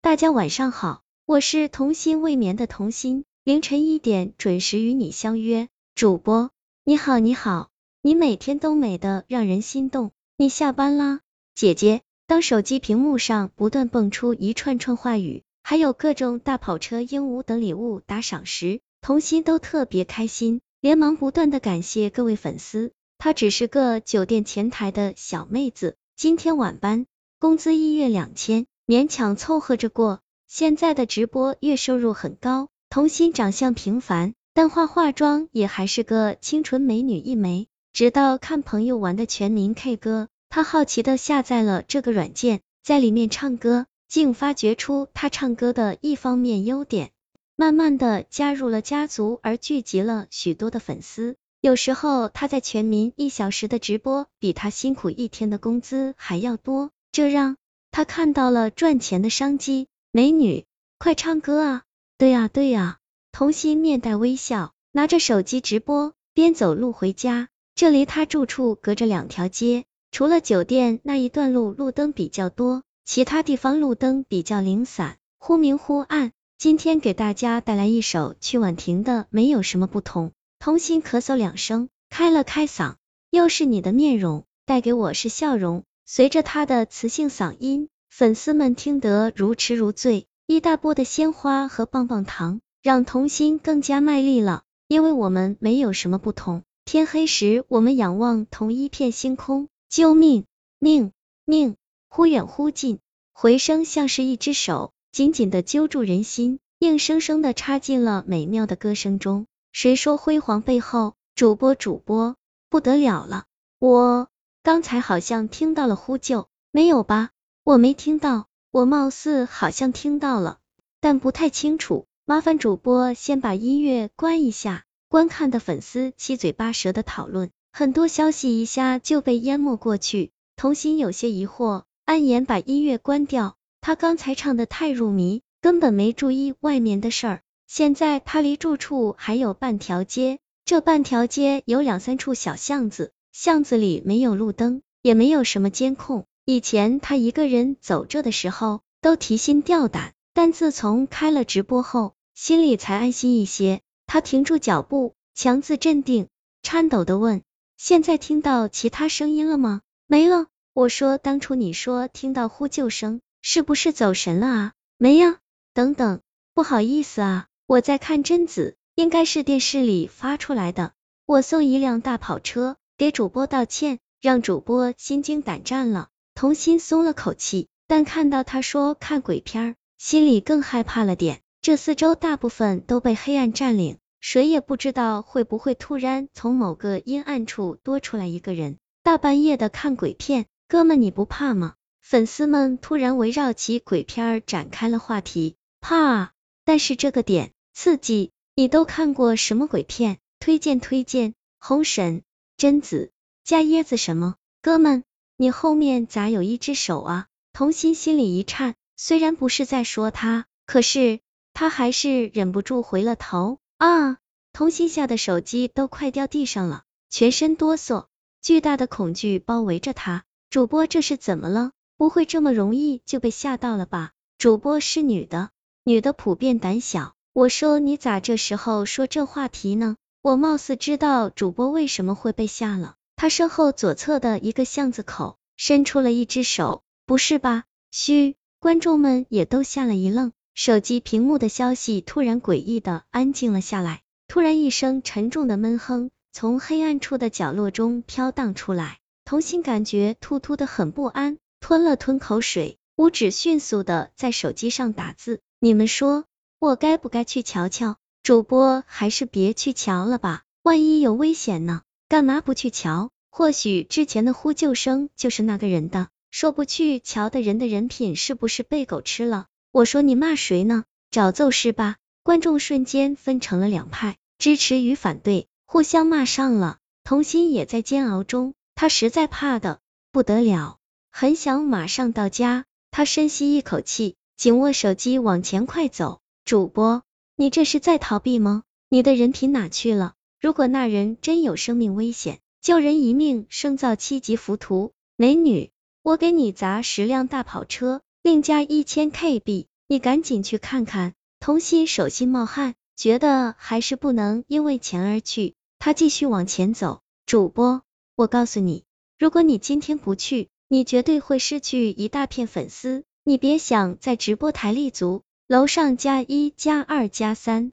大家晚上好，我是童心未眠的童心，凌晨一点准时与你相约。主播你好，你好，你每天都美的让人心动。你下班啦，姐姐？当手机屏幕上不断蹦出一串串话语，还有各种大跑车、鹦鹉等礼物打赏时，童心都特别开心，连忙不断的感谢各位粉丝。她只是个酒店前台的小妹子，今天晚班，工资一月两千，勉强凑合着过。现在的直播月收入很高。童心长相平凡，但化化妆也还是个清纯美女一枚。直到看朋友玩的全民 K 歌，她好奇的下载了这个软件，在里面唱歌，竟发掘出她唱歌的一方面优点。慢慢的加入了家族，而聚集了许多的粉丝。有时候他在全民一小时的直播，比他辛苦一天的工资还要多，这让他看到了赚钱的商机。美女，快唱歌啊！对呀对呀，童心面带微笑，拿着手机直播，边走路回家。这离他住处隔着两条街，除了酒店那一段路路灯比较多，其他地方路灯比较零散，忽明忽暗。今天给大家带来一首曲婉婷的《没有什么不同》。童心咳嗽两声，开了开嗓，又是你的面容，带给我是笑容。随着他的磁性嗓音，粉丝们听得如痴如醉。一大波的鲜花和棒棒糖，让童心更加卖力了。因为我们没有什么不同。天黑时，我们仰望同一片星空。救命！命！命！忽远忽近，回声像是一只手，紧紧的揪住人心，硬生生的插进了美妙的歌声中。谁说辉煌背后？主播主播不得了了！我刚才好像听到了呼救，没有吧？我没听到，我貌似好像听到了，但不太清楚。麻烦主播先把音乐关一下。观看的粉丝七嘴八舌的讨论，很多消息一下就被淹没过去。童心有些疑惑，安言把音乐关掉。他刚才唱的太入迷，根本没注意外面的事儿。现在他离住处还有半条街，这半条街有两三处小巷子，巷子里没有路灯，也没有什么监控。以前他一个人走着的时候都提心吊胆，但自从开了直播后，心里才安心一些。他停住脚步，强自镇定，颤抖的问：“现在听到其他声音了吗？”“没了。”我说：“当初你说听到呼救声，是不是走神了啊？”“没呀。”“等等，不好意思啊。”我在看贞子，应该是电视里发出来的。我送一辆大跑车给主播道歉，让主播心惊胆战了。童心松了口气，但看到他说看鬼片，心里更害怕了点。这四周大部分都被黑暗占领，谁也不知道会不会突然从某个阴暗处多出来一个人。大半夜的看鬼片，哥们你不怕吗？粉丝们突然围绕起鬼片展开了话题。怕啊，但是这个点。刺激，你都看过什么鬼片？推荐推荐。红神、贞子、加椰子什么？哥们，你后面咋有一只手啊？童心心里一颤，虽然不是在说他，可是他还是忍不住回了头。啊！童心吓得手机都快掉地上了，全身哆嗦，巨大的恐惧包围着他。主播这是怎么了？不会这么容易就被吓到了吧？主播是女的，女的普遍胆小。我说你咋这时候说这话题呢？我貌似知道主播为什么会被吓了。他身后左侧的一个巷子口伸出了一只手，不是吧？嘘，观众们也都吓了一愣，手机屏幕的消息突然诡异的安静了下来。突然一声沉重的闷哼从黑暗处的角落中飘荡出来，童心感觉突突的很不安，吞了吞口水，五指迅速的在手机上打字。你们说？我该不该去瞧瞧？主播还是别去瞧了吧，万一有危险呢？干嘛不去瞧？或许之前的呼救声就是那个人的，说不去瞧的人的人品是不是被狗吃了？我说你骂谁呢？找揍是吧？观众瞬间分成了两派，支持与反对，互相骂上了。童心也在煎熬中，他实在怕的不得了，很想马上到家。他深吸一口气，紧握手机往前快走。主播，你这是在逃避吗？你的人品哪去了？如果那人真有生命危险，救人一命胜造七级浮屠。美女，我给你砸十辆大跑车，另加一千 K 币。你赶紧去看看。童心手心冒汗，觉得还是不能因为钱而去，他继续往前走。主播，我告诉你，如果你今天不去，你绝对会失去一大片粉丝，你别想在直播台立足。楼上加一加二加三。